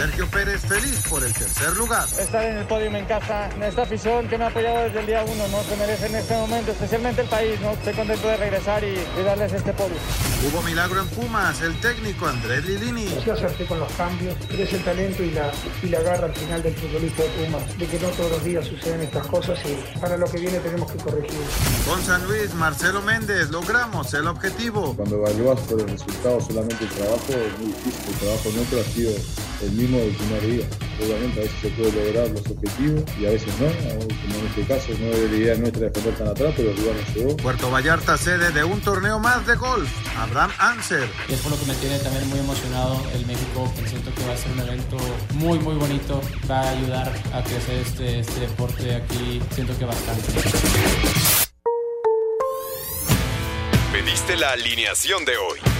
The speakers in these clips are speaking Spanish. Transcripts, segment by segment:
Sergio Pérez feliz por el tercer lugar. Estar en el podio me encanta. Esta afición que me ha apoyado desde el día uno, ¿no? Se merece en este momento, especialmente el país, ¿no? Estoy contento de regresar y, darles este podio. Hubo milagro en Pumas, el técnico Andrés Lilini. Yo acerté con los cambios, es el talento y la, y la garra al final del futbolista de Pumas, de que no todos los días suceden estas cosas y para lo que viene tenemos que corregir. Con San Luis, Marcelo Méndez, logramos el objetivo. Cuando evalúas por el resultado solamente el trabajo, es muy difícil. El trabajo nuestro ha sido el mismo del primer día. Obviamente a veces se puede lograr los objetivos y a veces no, como en este caso no es la idea nuestra defender tan atrás, pero el lugar nos llegó. Puerto Vallarta sede de un torneo más de golf, Abraham Anser. Y es por lo que me tiene también muy emocionado el México, que siento que va a ser un evento muy muy bonito, va a ayudar a crecer este, este deporte aquí, siento que bastante. Pediste la alineación de hoy.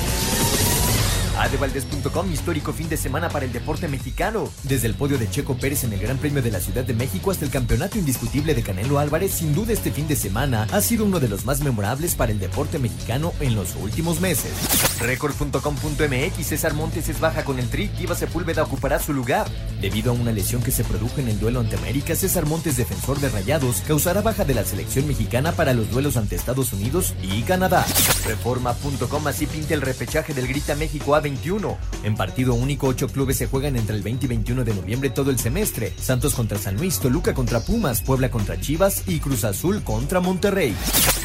Adevaldez.com, histórico fin de semana para el deporte mexicano. Desde el podio de Checo Pérez en el Gran Premio de la Ciudad de México hasta el campeonato indiscutible de Canelo Álvarez, sin duda este fin de semana ha sido uno de los más memorables para el deporte mexicano en los últimos meses. Record.com.mx, César Montes es baja con el tri, Iba Sepúlveda ocupará su lugar. Debido a una lesión que se produjo en el duelo ante América, César Montes, defensor de Rayados, causará baja de la selección mexicana para los duelos ante Estados Unidos y Canadá. Reforma.com así pinta el repechaje del Grita México A20 en partido único, ocho clubes se juegan entre el 20 y 21 de noviembre todo el semestre. Santos contra San Luis, Toluca contra Pumas, Puebla contra Chivas y Cruz Azul contra Monterrey.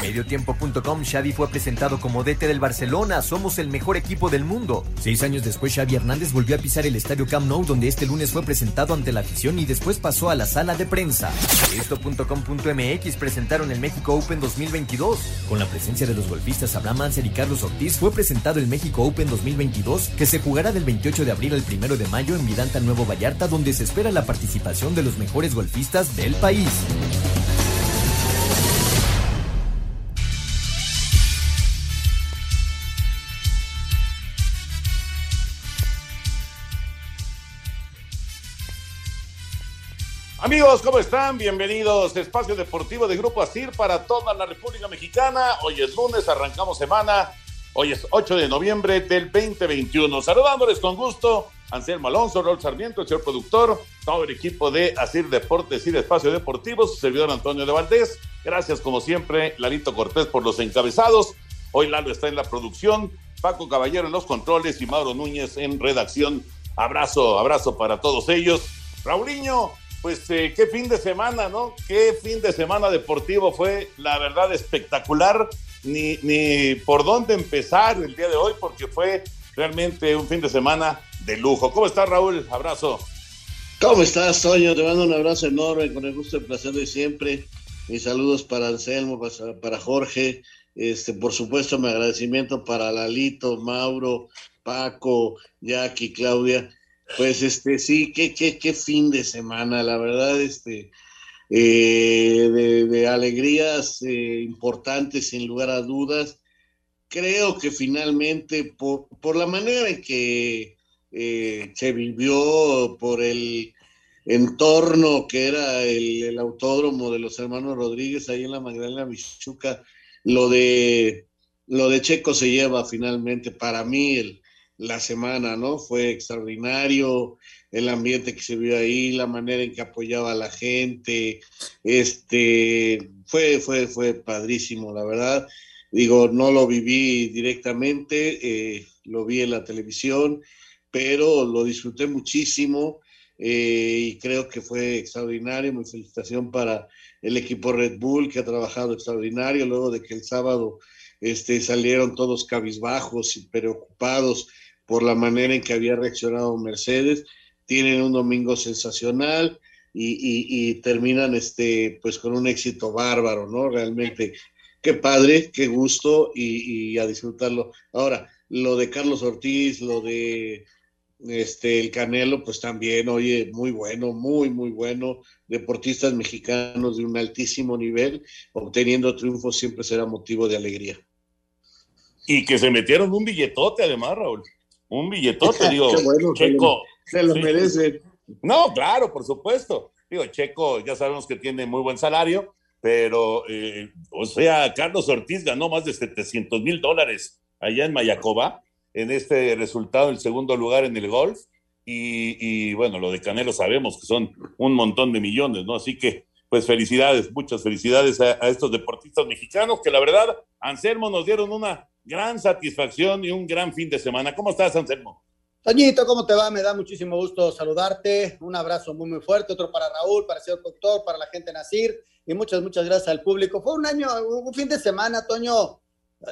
Mediotiempo.com, Xavi fue presentado como DT del Barcelona. Somos el mejor equipo del mundo. Seis años después, Xavi Hernández volvió a pisar el estadio Camp Nou, donde este lunes fue presentado ante la afición y después pasó a la sala de prensa. Esto.com.mx presentaron el México Open 2022. Con la presencia de los golfistas Abraham Anser y Carlos Ortiz, fue presentado el México Open 2022, que se jugará del 28 de abril al 1 de mayo en Vidanta, Nuevo Vallarta, donde se espera la participación de los mejores golfistas del país. Amigos, ¿cómo están? Bienvenidos a Espacio Deportivo de Grupo ASIR para toda la República Mexicana. Hoy es lunes, arrancamos semana. Hoy es 8 de noviembre del 2021. Saludándoles con gusto, Anselmo Alonso, Rol Sarmiento, el señor productor, todo el equipo de ASIR Deportes y Espacio Deportivo, su servidor Antonio de Valdés. Gracias, como siempre, Larito Cortés por los encabezados. Hoy Lalo está en la producción, Paco Caballero en los controles y Mauro Núñez en redacción. Abrazo, abrazo para todos ellos. Raulinho, pues eh, qué fin de semana, ¿no? Qué fin de semana deportivo fue, la verdad, espectacular. Ni, ni por dónde empezar el día de hoy, porque fue realmente un fin de semana de lujo. ¿Cómo estás, Raúl? Abrazo. ¿Cómo estás, Toño? Te mando un abrazo enorme, con el gusto y placer de siempre. Mis saludos para Anselmo, para Jorge. Este, por supuesto, mi agradecimiento para Lalito, Mauro, Paco, Jackie, Claudia pues este, sí, qué, qué, qué fin de semana, la verdad, este, eh, de, alegrías eh, importantes sin lugar a dudas. Creo que finalmente, por, por la manera en que eh, se vivió, por el entorno que era el, autódromo de los hermanos Rodríguez ahí en la Magdalena Michuca, lo de, lo de Checo se lleva finalmente para mí el, la semana, ¿no? Fue extraordinario el ambiente que se vio ahí, la manera en que apoyaba a la gente, este, fue, fue, fue padrísimo, la verdad. Digo, no lo viví directamente, eh, lo vi en la televisión, pero lo disfruté muchísimo eh, y creo que fue extraordinario. Mi felicitación para el equipo Red Bull que ha trabajado extraordinario luego de que el sábado este, salieron todos cabizbajos y preocupados por la manera en que había reaccionado Mercedes. Tienen un domingo sensacional y, terminan este, pues con un éxito bárbaro, ¿no? Realmente qué padre, qué gusto y, a disfrutarlo. Ahora, lo de Carlos Ortiz, lo de este el Canelo, pues también, oye, muy bueno, muy, muy bueno. Deportistas mexicanos de un altísimo nivel, obteniendo triunfos siempre será motivo de alegría. Y que se metieron un billetote además, Raúl. Un billetote, digo, Checo. Se lo, merece. No, claro, por supuesto. Digo, Checo, ya sabemos que tiene muy buen salario, pero, eh, o sea, Carlos Ortiz ganó más de 700 mil dólares allá en Mayacoba, en este resultado, el segundo lugar en el golf. Y, bueno, lo de Canelo sabemos que son un montón de millones, ¿no? Así que, pues felicidades, muchas felicidades a, a estos deportistas mexicanos que la verdad, Anselmo nos dieron una gran satisfacción y un gran fin de semana. ¿Cómo estás, Anselmo? Toñito, ¿cómo te va? Me da muchísimo gusto saludarte. Un abrazo muy, muy fuerte. Otro para Raúl, para el señor doctor, para la gente Nacir. Y muchas, muchas gracias al público. Fue un año, un fin de semana, Toño,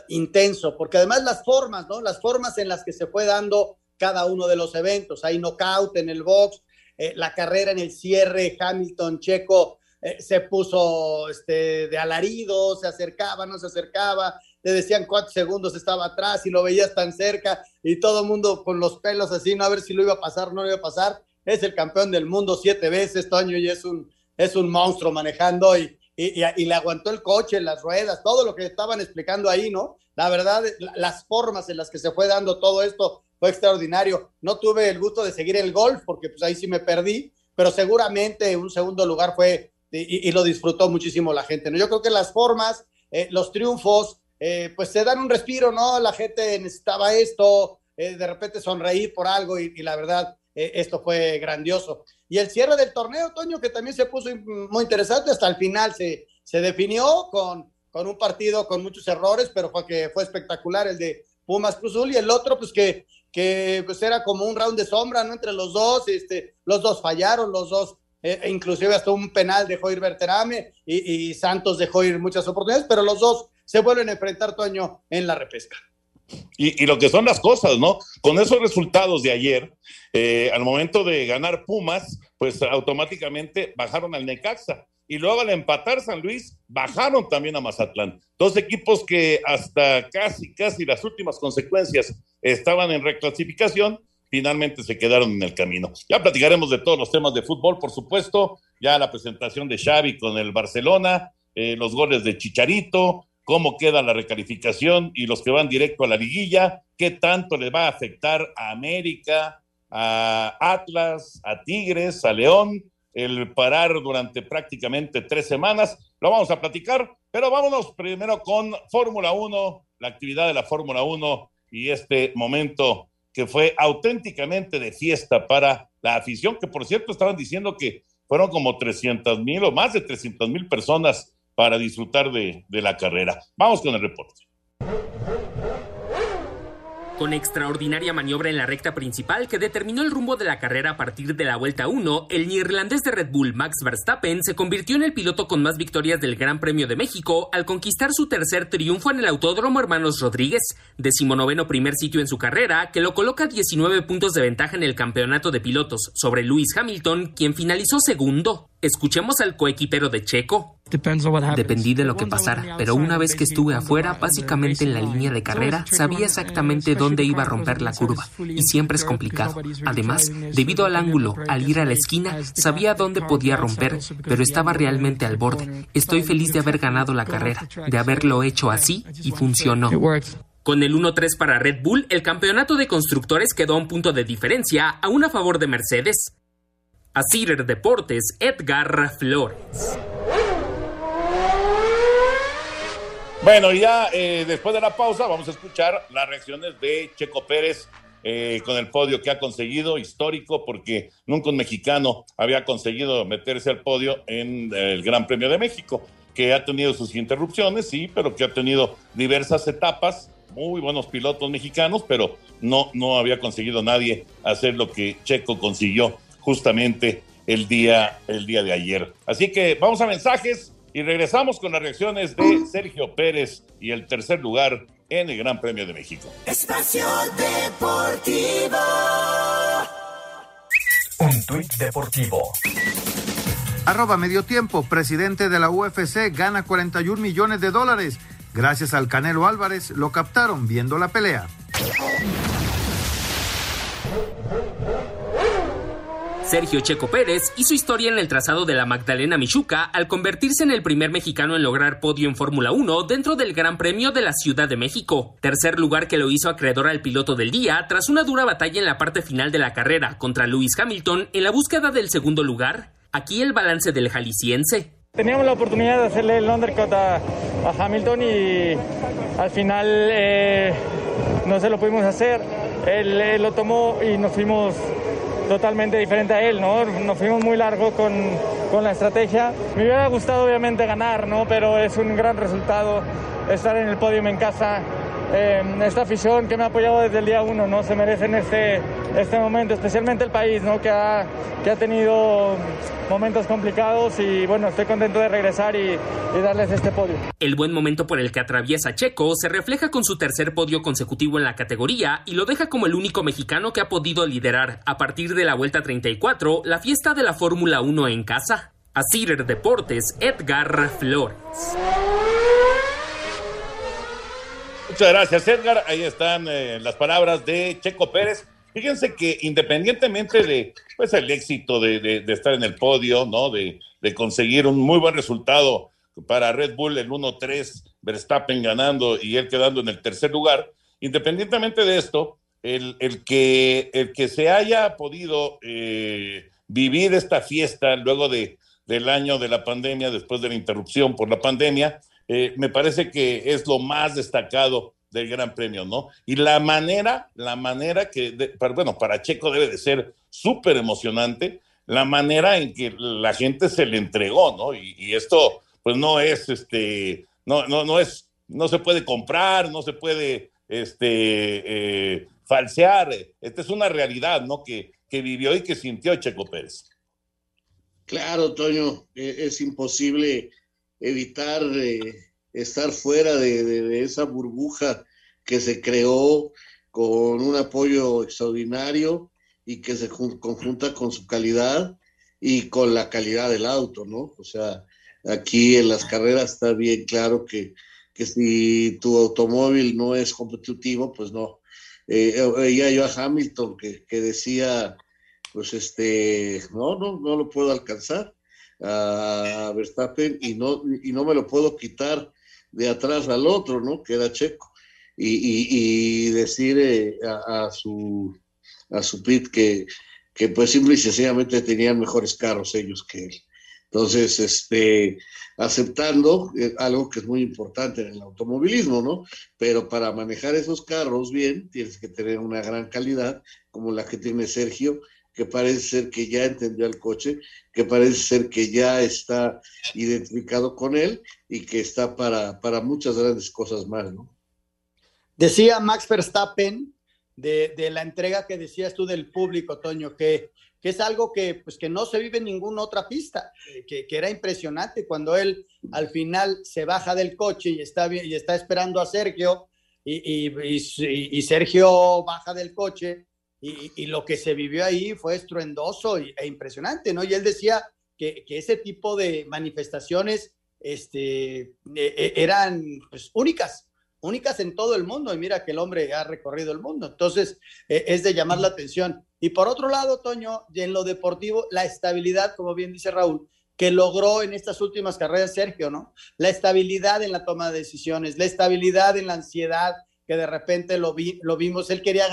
intenso, porque además las formas, ¿no? Las formas en las que se fue dando cada uno de los eventos. Hay knockout en el box, eh, la carrera en el cierre, Hamilton, Checo, eh, se puso este, de alarido, se acercaba, no se acercaba, te decían cuántos segundos estaba atrás y lo veías tan cerca y todo el mundo con los pelos así, no a ver si lo iba a pasar, no lo iba a pasar. Es el campeón del mundo siete veces, Toño, y es un, es un monstruo manejando y, y, y, le aguantó el coche, las ruedas, todo lo que estaban explicando ahí, ¿no? La verdad, las formas en las que se fue dando todo esto fue extraordinario. No tuve el gusto de seguir el golf porque pues ahí sí me perdí, pero seguramente un segundo lugar fue y, lo disfrutó muchísimo la gente, ¿no? Yo creo que las formas, eh, los triunfos, eh, pues se dan un respiro, ¿no? La gente necesitaba esto, eh, de repente sonreír por algo y, la verdad, eh, esto fue grandioso. Y el cierre del torneo, Toño, que también se puso muy interesante, hasta el final se, se definió con, con un partido con muchos errores, pero fue que fue espectacular el de Pumas Cruzul y el otro, pues que, que pues era como un round de sombra, ¿no? Entre los dos, este, los dos fallaron, los dos e inclusive hasta un penal dejó ir Berterame y, y, Santos dejó ir muchas oportunidades, pero los dos se vuelven a enfrentar, Toño, en la repesca. Y, lo que son las cosas, ¿no? Con esos resultados de ayer, eh, al momento de ganar Pumas, pues automáticamente bajaron al Necaxa. Y luego al empatar San Luis, bajaron también a Mazatlán. Dos equipos que hasta casi, casi las últimas consecuencias estaban en reclasificación, finalmente se quedaron en el camino. Ya platicaremos de todos los temas de fútbol, por supuesto, ya la presentación de Xavi con el Barcelona, eh, los goles de Chicharito, cómo queda la recalificación y los que van directo a la liguilla, qué tanto le va a afectar a América, a Atlas, a Tigres, a León, el parar durante prácticamente tres semanas. Lo vamos a platicar, pero vámonos primero con Fórmula 1, la actividad de la Fórmula 1 y este momento que fue auténticamente de fiesta para la afición, que por cierto estaban diciendo que fueron como 300 mil o más de 300 mil personas para disfrutar de, la carrera. Vamos con el reporte. Con extraordinaria maniobra en la recta principal que determinó el rumbo de la carrera a partir de la vuelta 1, el neerlandés de Red Bull Max Verstappen se convirtió en el piloto con más victorias del Gran Premio de México al conquistar su tercer triunfo en el Autódromo Hermanos Rodríguez, decimonoveno primer sitio en su carrera, que lo coloca 19 puntos de ventaja en el campeonato de pilotos sobre Lewis Hamilton, quien finalizó segundo. Escuchemos al coequipero de Checo. Dependí de lo que pasara, pero una vez que estuve afuera, básicamente en la línea de carrera, sabía exactamente dónde iba a romper la curva, y siempre es complicado. Además, debido al ángulo, al ir a la esquina, sabía dónde podía romper, pero estaba realmente al borde. Estoy feliz de haber ganado la carrera, de haberlo hecho así, y funcionó. Con el 1-3 para Red Bull, el campeonato de constructores quedó a un punto de diferencia, aún a favor de Mercedes. A Cider Deportes, Edgar Flores. Bueno, ya eh, después de la pausa vamos a escuchar las reacciones de Checo Pérez eh, con el podio que ha conseguido, histórico, porque nunca un mexicano había conseguido meterse al podio en el Gran Premio de México, que ha tenido sus interrupciones, sí, pero que ha tenido diversas etapas, muy buenos pilotos mexicanos, pero no, no había conseguido nadie hacer lo que Checo consiguió justamente el día, el día de ayer. Así que vamos a mensajes y regresamos con las reacciones de Sergio Pérez y el tercer lugar en el Gran Premio de México. Espacio Deportivo. Un tuit deportivo. Arroba medio tiempo, presidente de la UFC gana 41 millones de dólares Gracias al Canelo Álvarez lo captaron viendo la pelea. Sergio Checo Pérez hizo historia en el trazado de la Magdalena Michuca al convertirse en el primer mexicano en lograr podio en Fórmula 1 dentro del Gran Premio de la Ciudad de México. Tercer lugar que lo hizo acreedor al piloto del día tras una dura batalla en la parte final de la carrera contra Lewis Hamilton en la búsqueda del segundo lugar. Aquí el balance del jalisciense. Teníamos la oportunidad de hacerle el undercut a, Hamilton y al final eh, no se lo pudimos hacer. él lo tomó y nos fuimos totalmente diferente a él, ¿no? Nos fuimos muy largo con, con la estrategia. Me hubiera gustado obviamente ganar, ¿no? Pero es un gran resultado estar en el podio en casa eh, esta afición que me ha apoyado desde el día uno, ¿no? Se merecen este, este momento, especialmente el país, ¿no? Que ha, que ha tenido momentos complicados y bueno, estoy contento de regresar y, y, darles este podio. El buen momento por el que atraviesa Checo se refleja con su tercer podio consecutivo en la categoría y lo deja como el único mexicano que ha podido liderar a partir de la vuelta 34 la fiesta de la Fórmula 1 en casa. A Cider Deportes, Edgar Flores. Muchas gracias, Edgar. Ahí están eh, las palabras de Checo Pérez. Fíjense que independientemente de pues, el éxito de, estar en el podio, ¿no? De, conseguir un muy buen resultado para Red Bull, el 1-3, Verstappen ganando y él quedando en el tercer lugar. Independientemente de esto, el, que, el que se haya podido eh, vivir esta fiesta luego de, del año de la pandemia, después de la interrupción por la pandemia, eh, me parece que es lo más destacado del Gran Premio, ¿no? Y la manera, la manera que, bueno, para Checo debe de ser súper emocionante, la manera en que la gente se le entregó, ¿no? Y, esto, pues no es, este, no, no, no es, no se puede comprar, no se puede, este, eh, falsear. Esta es una realidad, ¿no? Que, que vivió y que sintió Checo Pérez. Claro, Toño, e, es imposible evitar eh, estar fuera de, esa burbuja que se creó con un apoyo extraordinario y que se conjunta con su calidad y con la calidad del auto, ¿no? O sea, aquí en las carreras está bien claro que, si tu automóvil no es competitivo, pues no. Eh, oía yo a Hamilton que, que decía, pues este, no, no, no lo puedo alcanzar a Verstappen y no, y no me lo puedo quitar de atrás al otro, ¿no? Que era Checo. Y, decir eh, a, su, a su pit que, que pues simple y sencillamente tenían mejores carros ellos que él. Entonces, este, aceptando eh, algo que es muy importante en el automovilismo, ¿no? Pero para manejar esos carros bien, tienes que tener una gran calidad, como la que tiene Sergio, que parece ser que ya entendió el coche, que parece ser que ya está identificado con él y que está para, para muchas grandes cosas más, ¿no? Decía Max Verstappen de, la entrega que decías tú del público, Toño, que, que es algo que, pues, que no se vive en ninguna otra pista, que, era impresionante cuando él al final se baja del coche y está, y está esperando a Sergio y, y Sergio baja del coche y, lo que se vivió ahí fue estruendoso e impresionante, ¿no? Y él decía que, ese tipo de manifestaciones este, e, e, eran pues, únicas, únicas en todo el mundo. Y mira que el hombre ha recorrido el mundo. Entonces, es de llamar la atención. Y por otro lado, Toño, en lo deportivo, la estabilidad, como bien dice Raúl, que logró en estas últimas carreras Sergio, ¿no? La estabilidad en la toma de decisiones, la estabilidad en la ansiedad, que de repente lo, vi, lo vimos, él quería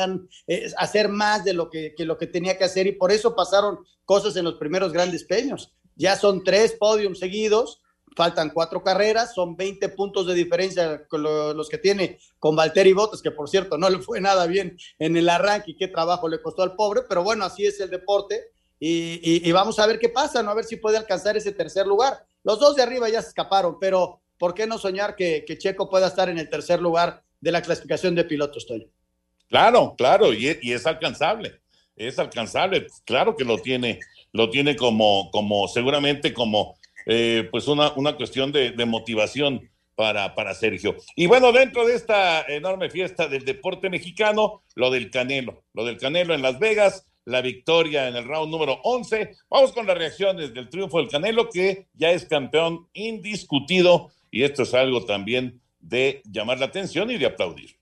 eh, hacer más de lo que, lo que tenía que hacer y por eso pasaron cosas en los primeros grandes premios. Ya son tres podios seguidos, faltan cuatro carreras, son 20 puntos de diferencia con los que tiene con Valtteri Bottas, que por cierto no le fue nada bien en el arranque y qué trabajo le costó al pobre, pero bueno, así es el deporte y, vamos a ver qué pasa, ¿no? a ver si puede alcanzar ese tercer lugar. Los dos de arriba ya se escaparon, pero ¿por qué no soñar que Checo pueda estar en el tercer lugar de la clasificación de pilotos, Toño. Claro, claro, y, es alcanzable, es alcanzable, claro que lo tiene, lo tiene como, como seguramente como eh, pues una, una cuestión de, motivación para, para Sergio. Y bueno, dentro de esta enorme fiesta del deporte mexicano, lo del Canelo, lo del Canelo en Las Vegas, la victoria en el round número 11. Vamos con las reacciones del triunfo del Canelo, que ya es campeón indiscutido, y esto es algo también de llamar la atención y de aplaudir.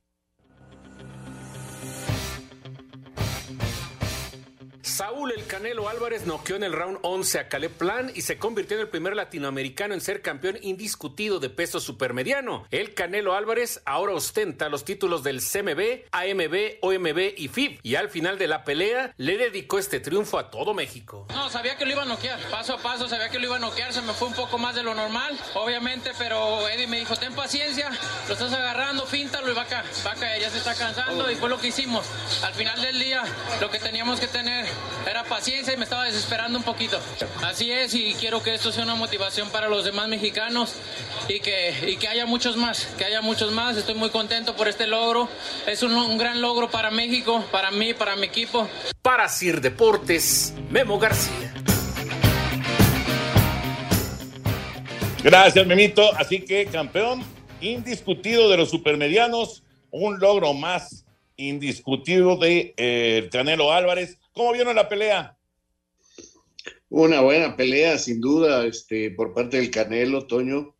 Saúl El Canelo Álvarez noqueó en el round 11 a Caleb Plan y se convirtió en el primer latinoamericano en ser campeón indiscutido de peso supermediano. El Canelo Álvarez ahora ostenta los títulos del CMB, AMB, OMB y FIB y al final de la pelea le dedicó este triunfo a todo México. No, sabía que lo iba a noquear, paso a paso sabía que lo iba a noquear, se me fue un poco más de lo normal, obviamente, pero Eddie me dijo, ten paciencia, lo estás agarrando, fíntalo y va acá, va acá, ya se está cansando y fue lo que hicimos. Al final del día, lo que teníamos que tener era paciencia y me estaba desesperando un poquito. Así es y quiero que esto sea una motivación para los demás mexicanos y que, y que haya muchos más, que haya muchos más. Estoy muy contento por este logro. Es un, un gran logro para México, para mí, para mi equipo. Para Sir Deportes, Memo García. Gracias, Memito. Así que campeón indiscutido de los supermedianos, un logro más indiscutido de eh, Canelo Álvarez. ¿Cómo vieron la pelea? Una buena pelea, sin duda, este, por parte del Canelo, Toño.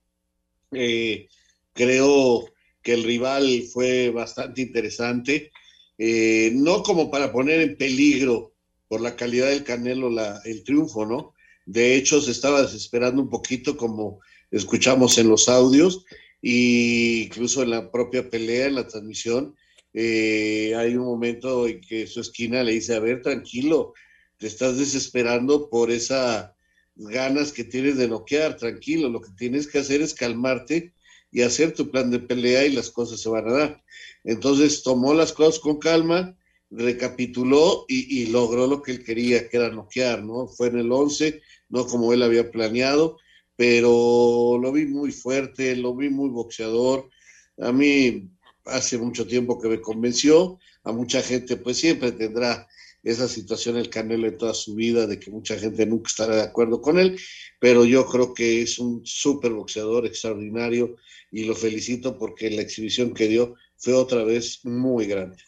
Eh, creo que el rival fue bastante interesante, eh, no como para poner en peligro por la calidad del Canelo la, el triunfo, ¿no? De hecho, se estaba desesperando un poquito, como escuchamos en los audios, e incluso en la propia pelea, en la transmisión, eh, hay un momento en que su esquina le dice, a ver, tranquilo, te estás desesperando por esas ganas que tienes de noquear, tranquilo, lo que tienes que hacer es calmarte y hacer tu plan de pelea y las cosas se van a dar. Entonces tomó las cosas con calma, recapituló y, y logró lo que él quería, que era noquear, ¿no? Fue en el 11, no como él había planeado, pero lo vi muy fuerte, lo vi muy boxeador. A mí hace mucho tiempo que me convenció, a mucha gente pues siempre tendrá esa situación el Canelo en toda su vida, de que mucha gente nunca estará de acuerdo con él, pero yo creo que es un súper boxeador extraordinario y lo felicito porque la exhibición que dio fue otra vez muy grande.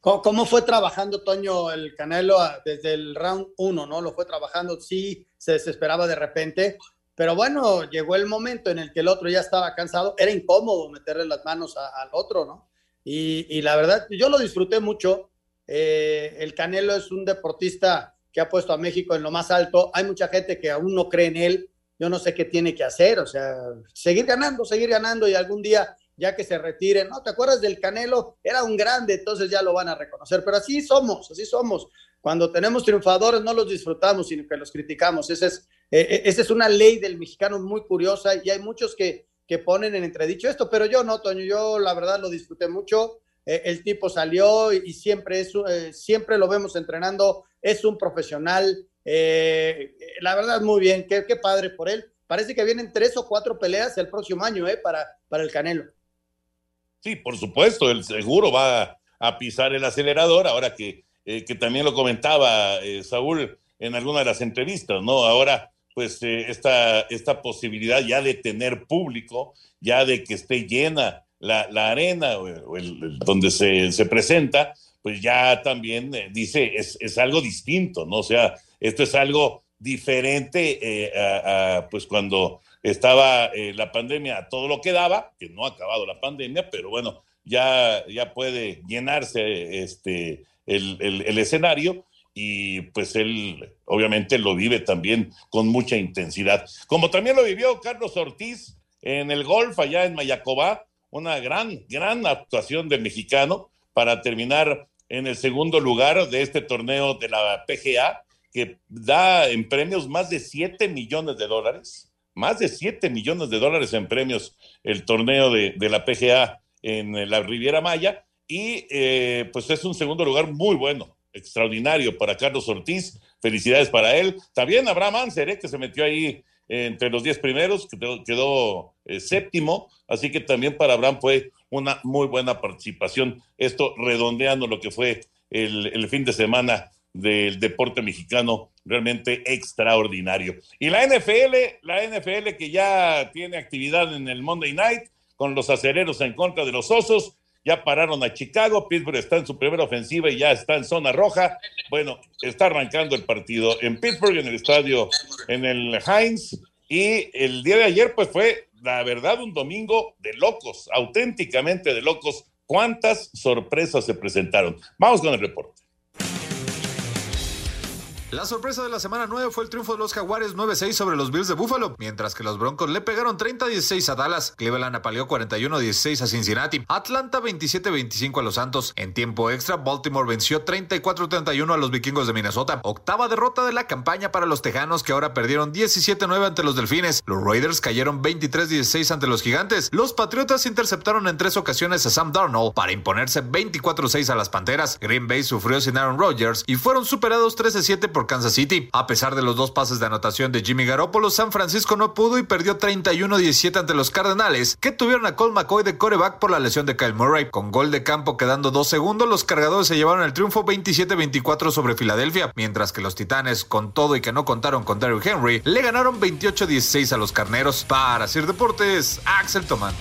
¿Cómo, fue trabajando Toño el Canelo desde el round 1, no? Lo fue trabajando, sí, se desesperaba de repente, pero bueno, llegó el momento en el que el otro ya estaba cansado, era incómodo meterle las manos al otro, ¿no? Y, la verdad, yo lo disfruté mucho. Eh, el Canelo es un deportista que ha puesto a México en lo más alto. Hay mucha gente que aún no cree en él. Yo no sé qué tiene que hacer, o sea, seguir ganando, seguir ganando y algún día, ya que se retire, ¿no? ¿Te acuerdas del Canelo? Era un grande, entonces ya lo van a reconocer. Pero así somos, así somos. Cuando tenemos triunfadores no los disfrutamos, sino que los criticamos. Esa es, eh, esa es una ley del mexicano muy curiosa y hay muchos que, que ponen en entredicho esto, pero yo no, Toño, yo la verdad lo disfruté mucho. Eh, el tipo salió y, siempre, es, eh, siempre lo vemos entrenando, es un profesional. Eh, la verdad, muy bien, qué, qué, padre por él. Parece que vienen tres o cuatro peleas el próximo año eh, para, para el Canelo. Sí, por supuesto, el seguro va a pisar el acelerador ahora que eh, que también lo comentaba eh, Saúl en alguna de las entrevistas, ¿no? Ahora, pues eh, esta, esta posibilidad ya de tener público, ya de que esté llena la, la arena o, el, donde se, se, presenta, pues ya también eh, dice, es, es, algo distinto, ¿no? O sea, esto es algo diferente eh, a, pues cuando estaba la pandemia todo lo que daba, que no ha acabado la pandemia, pero bueno, ya, ya puede llenarse este el, el, escenario y pues él obviamente lo vive también con mucha intensidad. Como también lo vivió Carlos Ortiz en el golf allá en Mayacobá, una gran, gran actuación del mexicano para terminar en el segundo lugar de este torneo de la PGA, que da en premios más de 7 millones de dólares, más de 7 millones de dólares en premios el torneo de, de la PGA en la Riviera Maya, y eh, pues es un segundo lugar muy bueno, extraordinario para Carlos Ortiz. Felicidades para él. También Abraham Anser, ¿eh? que se metió ahí entre los diez primeros, quedó, quedó eh, séptimo. Así que también para Abraham fue una muy buena participación. Esto redondeando lo que fue el, el fin de semana del deporte mexicano realmente extraordinario. Y la NFL, la NFL que ya tiene actividad en el Monday Night con los acereros en contra de los osos ya pararon a Chicago, Pittsburgh está en su primera ofensiva y ya está en zona roja. Bueno, está arrancando el partido en Pittsburgh, en el estadio, en el Heinz. Y el día de ayer, pues fue la verdad, un domingo de locos, auténticamente de locos. ¿Cuántas sorpresas se presentaron? Vamos con el reporte. La sorpresa de la semana 9 fue el triunfo de los Jaguares 9-6 sobre los Bills de Buffalo, mientras que los Broncos le pegaron 30-16 a Dallas, Cleveland apaleó 41-16 a Cincinnati, Atlanta 27-25 a los Santos. En tiempo extra, Baltimore venció 34-31 a los Vikingos de Minnesota, octava derrota de la campaña para los Tejanos que ahora perdieron 17-9 ante los Delfines. Los Raiders cayeron 23-16 ante los Gigantes. Los Patriotas interceptaron en tres ocasiones a Sam Darnold para imponerse 24-6 a las Panteras. Green Bay sufrió sin Aaron Rodgers y fueron superados 13-7 por Kansas City. A pesar de los dos pases de anotación de Jimmy Garoppolo, San Francisco no pudo y perdió 31-17 ante los Cardenales, que tuvieron a Cole McCoy de coreback por la lesión de Kyle Murray. Con gol de campo quedando dos segundos, los cargadores se llevaron el triunfo 27-24 sobre Filadelfia, mientras que los Titanes, con todo y que no contaron con Derrick Henry, le ganaron 28-16 a los Carneros. Para Sir Deportes, Axel Tomán.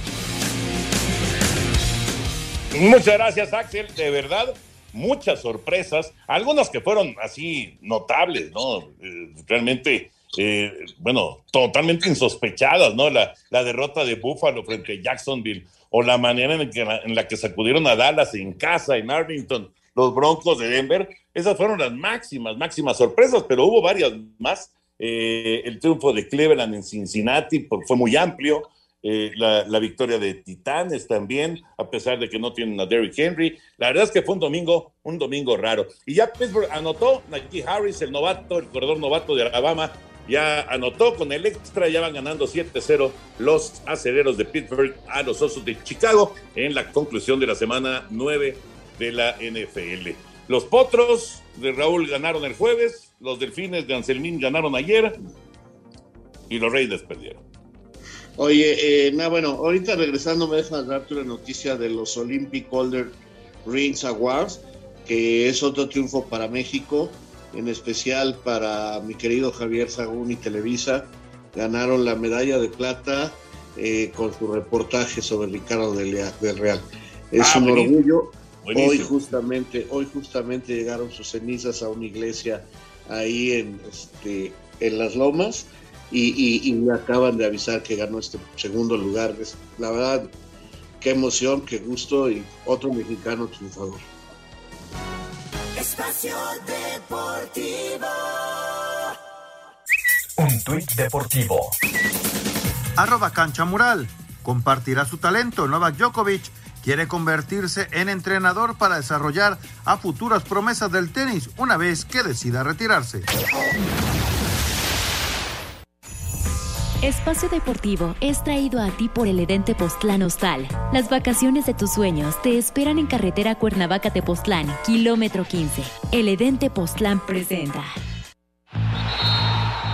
Muchas gracias, Axel. De verdad, muchas sorpresas, algunas que fueron así notables, ¿no? Eh, realmente, eh, bueno, totalmente insospechadas, ¿no? La, la derrota de Buffalo frente a Jacksonville o la manera en, que, en la que sacudieron a Dallas en casa, en Arlington, los Broncos de Denver, esas fueron las máximas, máximas sorpresas, pero hubo varias más. Eh, el triunfo de Cleveland en Cincinnati fue muy amplio. Eh, la, victoria de Titanes también, a pesar de que no tienen a Derrick Henry. La verdad es que fue un domingo, un domingo raro. Y ya Pittsburgh anotó, Najee Harris, el novato, el corredor novato de Alabama, ya anotó con el extra, ya van ganando 7-0 los aceleros de Pittsburgh a los Osos de Chicago en la conclusión de la semana 9 de la NFL. Los Potros de Raúl ganaron el jueves, los Delfines de Anselmín ganaron ayer y los Raiders perdieron. Oye, eh, bueno, ahorita regresando me deja darte una noticia de los Olympic Holder Rings Awards, que es otro triunfo para México, en especial para mi querido Javier Sagún y Televisa. Ganaron la medalla de plata eh, con su reportaje sobre Ricardo del, del Real. Es ah, un buenísimo. orgullo. Buenísimo. Hoy justamente, hoy justamente llegaron sus cenizas a una iglesia ahí en, este, en las lomas y, y, y, me acaban de avisar que ganó este segundo lugar. Es, la verdad, qué emoción, qué gusto y otro mexicano triunfador. Espacio Deportivo. Un tuit deportivo. Arroba cancha mural. Compartirá su talento. Novak Djokovic quiere convertirse en entrenador para desarrollar a futuras promesas del tenis una vez que decida retirarse. Espacio Deportivo es traído a ti por el Edén Tepoztlán Hostal. Las vacaciones de tus sueños te esperan en carretera Cuernavaca-Tepoztlán, kilómetro 15. El Edén Tepoztlán presenta.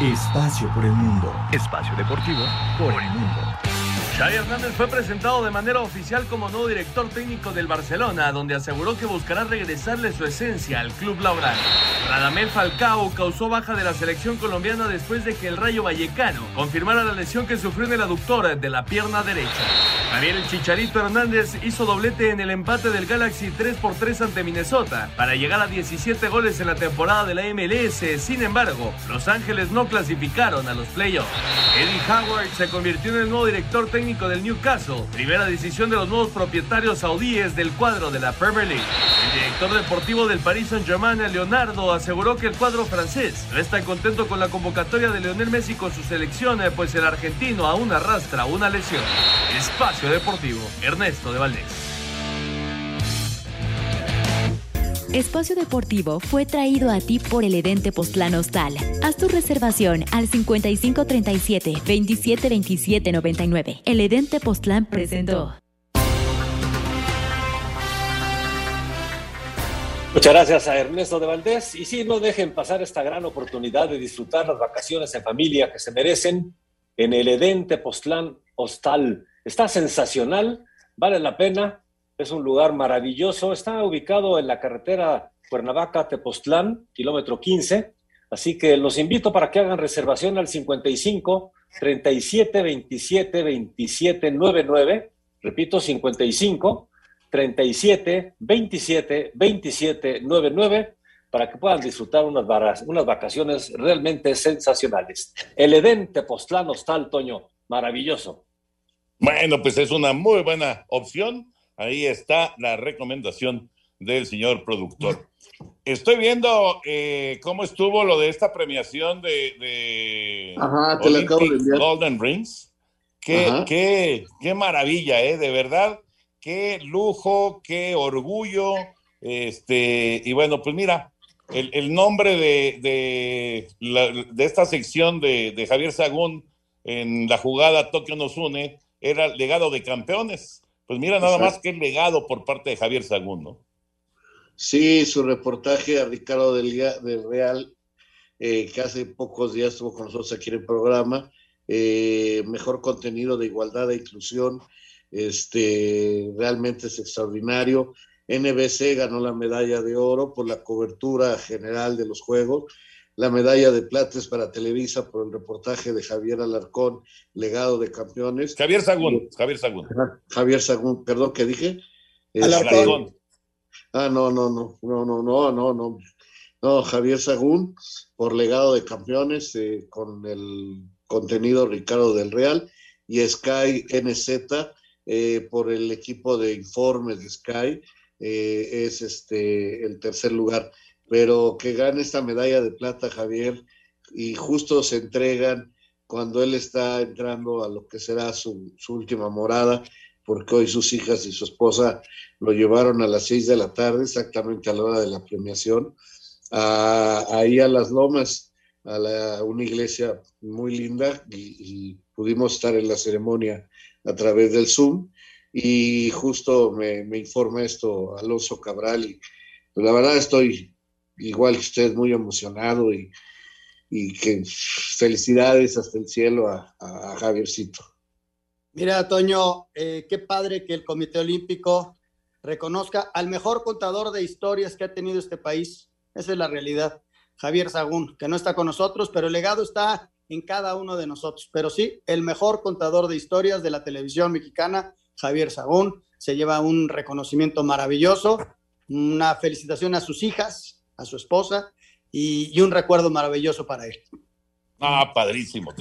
Espacio por el mundo. Espacio Deportivo por el mundo. Xavi Hernández fue presentado de manera oficial como nuevo director técnico del Barcelona, donde aseguró que buscará regresarle su esencia al club laboral. Radamel Falcao causó baja de la selección colombiana después de que el Rayo Vallecano confirmara la lesión que sufrió en el aductor de la pierna derecha. Javier Chicharito Hernández hizo doblete en el empate del Galaxy 3 por 3 ante Minnesota para llegar a 17 goles en la temporada de la MLS. Sin embargo, Los Ángeles no clasificaron a los playoffs. Eddie Howard se convirtió en el nuevo director técnico del Newcastle, primera decisión de los nuevos propietarios saudíes del cuadro de la Premier League. El director deportivo del Paris Saint-Germain, Leonardo, aseguró que el cuadro francés no está contento con la convocatoria de Lionel Messi con su selección, pues el argentino aún arrastra una lesión. Espacio Deportivo, Ernesto de Valdés. Espacio Deportivo fue traído a ti por el Edén Tepoztlán Hostal. Haz tu reservación al 5537 2727 99. El Edén Tepoztlán presentó. Muchas gracias a Ernesto de Valdés. Y sí, no dejen pasar esta gran oportunidad de disfrutar las vacaciones en familia que se merecen en el Edén Tepoztlán Hostal. Está sensacional, vale la pena es un lugar maravilloso. Está ubicado en la carretera Cuernavaca-Tepoztlán, kilómetro 15. Así que los invito para que hagan reservación al 55 37 27 27 99. Repito, 55 37 27 27 99 para que puedan disfrutar unas, unas vacaciones realmente sensacionales. El Edén Tepoztlán Hostal, Toño, maravilloso. Bueno, pues es una muy buena opción. Ahí está la recomendación del señor productor. Estoy viendo eh, cómo estuvo lo de esta premiación de, de Ajá, te la acabo de enviar. Golden Rings. Qué, Ajá. qué, qué maravilla, ¿eh? De verdad, qué lujo, qué orgullo. Este, y bueno, pues mira, el, el nombre de, de, la- de esta sección de, de Javier Sagún en la jugada Tokio nos une era legado de campeones. Pues mira, nada Exacto. más que legado por parte de Javier Sagún, ¿no? Sí, su reportaje a Ricardo del Real, eh, que hace pocos días estuvo con nosotros aquí en el programa. eh, mejor contenido de igualdad e inclusión. Este, realmente es extraordinario. NBC ganó la medalla de oro por la cobertura general de los Juegos. La medalla de plata es para Televisa por el reportaje de Javier Alarcón, legado de campeones. Javier Sagún, Javier Sagún. Javier Sagún, perdón, ¿qué dije? Este, Alarcón. Ah, no, no, no, no, no, no, no, no. No, Javier Sagún, por legado de campeones, eh, con el contenido Ricardo del Real, y Sky NZ, eh, por el equipo de informes de Sky, eh, es este el tercer lugar. Pero que gane esta medalla de plata, Javier, y justo se entregan cuando él está entrando a lo que será su, última morada, porque hoy sus hijas y su esposa lo llevaron a las seis de la tarde, exactamente a la hora de la premiación, a- ahí a las lomas, a la- una iglesia muy linda, y, pudimos estar en la ceremonia a través del Zoom, y justo me, informa esto Alonso Cabral, y la verdad estoy igual que usted muy emocionado y, y que felicidades hasta el cielo a, a- a Javiercito. Mira, Toño, eh, qué padre que el Comité Olímpico reconozca al mejor contador de historias que ha tenido este país. Esa es la realidad. Javier Sagún, que no está con nosotros, pero el legado está en cada uno de nosotros. Pero sí, el mejor contador de historias de la televisión mexicana, Javier Sagún, se lleva un reconocimiento maravilloso, una felicitación a sus hijas, a su esposa y, un recuerdo maravilloso para él. Ah, padrísimo.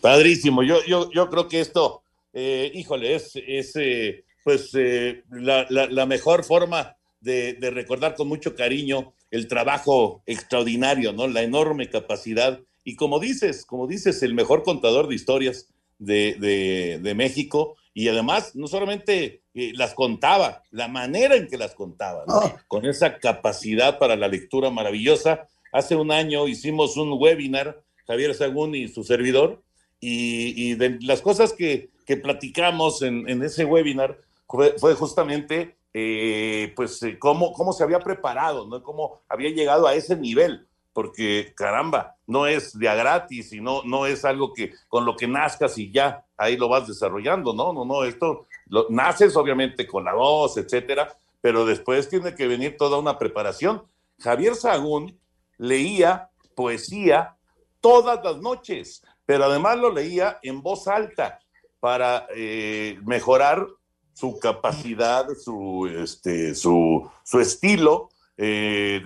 Padrísimo. Yo, yo, yo creo que esto, eh, híjole, es, es eh, pues eh, la, mejor forma de, recordar con mucho cariño el trabajo extraordinario, ¿no? La enorme capacidad. Y como dices, como dices, el mejor contador de historias de- de México. Y además, no solamente eh, las contaba, la manera en que las contaba, ¿no? con esa capacidad para la lectura maravillosa. Hace un año hicimos un webinar, Javier Sagún y su servidor, y, y de las cosas que, que platicamos en, en ese webinar fue, fue justamente eh, pues eh, cómo, cómo se había preparado, ¿no? cómo había llegado a ese nivel, porque caramba, no es de a gratis y no, es algo que con lo que nazcas y ya ahí lo vas desarrollando, no, no, no, esto lo, naces obviamente con la voz, etcétera, pero después tiene que venir toda una preparación. Javier Sagún leía poesía todas las noches, pero además lo leía en voz alta para eh, mejorar su capacidad, su, este, su, su estilo eh,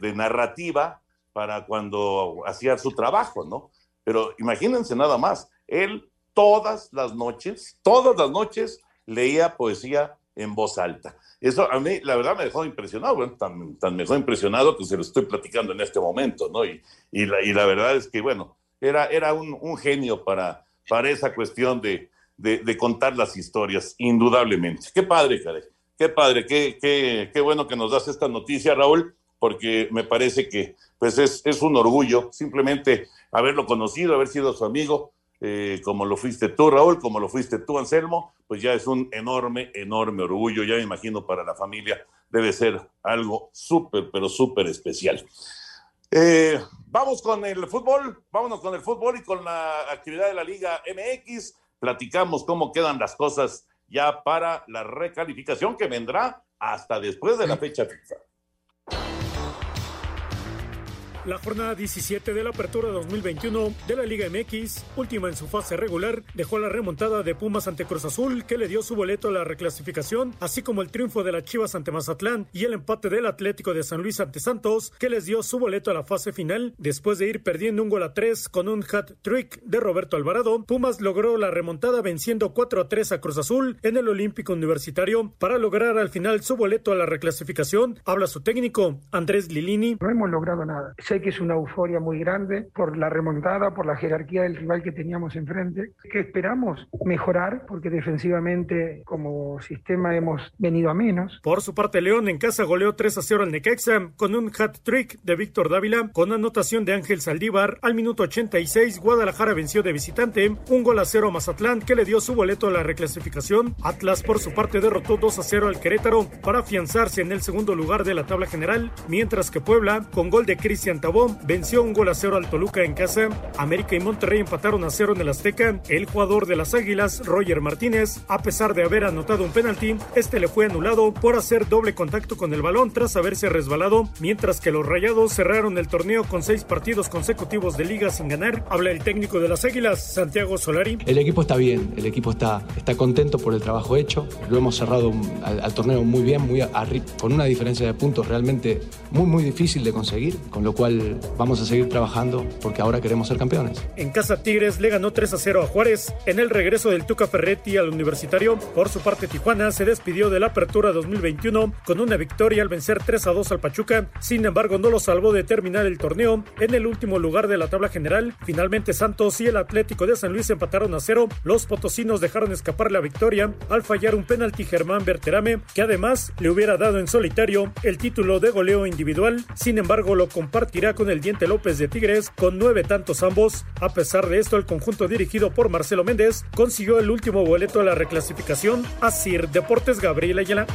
de narrativa para cuando hacía su trabajo, ¿no? Pero imagínense nada más, él todas las noches, todas las noches leía poesía en voz alta. Eso a mí, la verdad, me dejó impresionado, bueno, tan, tan me dejó impresionado que se lo estoy platicando en este momento, ¿no? Y, y, la, y la verdad es que, bueno, era, era un, un genio para, para esa cuestión de, de, de contar las historias, indudablemente. Qué padre, caray. Qué padre, qué, qué, qué bueno que nos das esta noticia, Raúl, porque me parece que pues es, es un orgullo simplemente haberlo conocido, haber sido su amigo, eh, como lo fuiste tú, Raúl, como lo fuiste tú, Anselmo, pues ya es un enorme, enorme orgullo. Ya me imagino para la familia debe ser algo súper, pero súper especial. Eh, vamos con el fútbol, vámonos con el fútbol y con la actividad de la Liga MX. Platicamos cómo quedan las cosas ya para la recalificación que vendrá hasta después de la fecha FIFA. La jornada 17 de la apertura 2021 de la Liga MX, última en su fase regular, dejó la remontada de Pumas ante Cruz Azul, que le dio su boleto a la reclasificación, así como el triunfo de la Chivas ante Mazatlán y el empate del Atlético de San Luis ante Santos, que les dio su boleto a la fase final. Después de ir perdiendo un gol a tres con un hat trick de Roberto Alvarado, Pumas logró la remontada venciendo 4 a 3 a Cruz Azul en el Olímpico Universitario para lograr al final su boleto a la reclasificación. Habla su técnico, Andrés Lilini. No hemos logrado nada. Sé que es una euforia muy grande por la remontada, por la jerarquía del rival que teníamos enfrente, que esperamos mejorar porque defensivamente como sistema hemos venido a menos. Por su parte, León en casa goleó 3 a 0 al Necaxa con un hat trick de Víctor Dávila con anotación de Ángel Saldívar. Al minuto 86, Guadalajara venció de visitante un gol a 0 a Mazatlán que le dio su boleto a la reclasificación. Atlas por su parte derrotó 2 a 0 al Querétaro para afianzarse en el segundo lugar de la tabla general, mientras que Puebla, con gol de Cristian Tabó, venció un gol a 0 al Toluca en casa. América y Monterrey empataron a 0 en el Azteca. El jugador de las Águilas, Roger Martínez, a pesar de haber anotado un penalti, este le fue anulado por hacer doble contacto con el balón tras haberse resbalado, mientras que los Rayados cerraron el torneo con seis partidos consecutivos de liga sin ganar. Habla el técnico de las Águilas, Santiago Solari. El equipo está bien, el equipo está, está contento por el trabajo hecho. Lo hemos cerrado al, torneo muy bien, muy con una diferencia de puntos realmente muy, muy difícil de conseguir, con lo cual vamos a seguir trabajando porque ahora queremos ser campeones. En casa Tigres le ganó 3 a 0 a Juárez. En el regreso del Tuca Ferretti al universitario, por su parte Tijuana se despidió de la apertura 2021 con una victoria al vencer 3 a 2 al Pachuca. Sin embargo, no lo salvó de terminar el torneo en el último lugar de la tabla general. Finalmente Santos y el Atlético de San Luis empataron a cero. Los potosinos dejaron escapar la victoria al fallar un penalti Germán Berterame, que además le hubiera dado en solitario el título de goleo individual. Sin embargo, lo compartirá con el Diente López de Tigres con nueve tantos ambos. A pesar de esto, el conjunto dirigido por Marcelo Méndez consiguió el último boleto a la reclasificación. Asir Deportes Gabriel Ayala.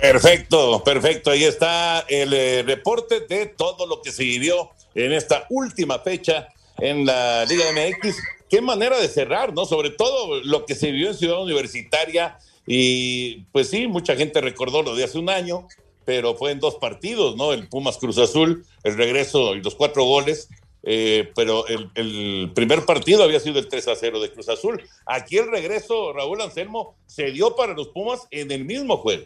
Perfecto, perfecto. Ahí está el eh, reporte de todo lo que se vivió en esta última fecha en la Liga MX. Qué manera de cerrar, ¿no? Sobre todo lo que se vivió en Ciudad Universitaria. Y pues sí, mucha gente recordó lo de hace un año, pero fue en dos partidos, ¿no? El Pumas Cruz Azul, el regreso y los cuatro goles. Eh, pero el, primer partido había sido el 3 a 0 de Cruz Azul. Aquí el regreso, Raúl Anselmo, se dio para los Pumas en el mismo juego.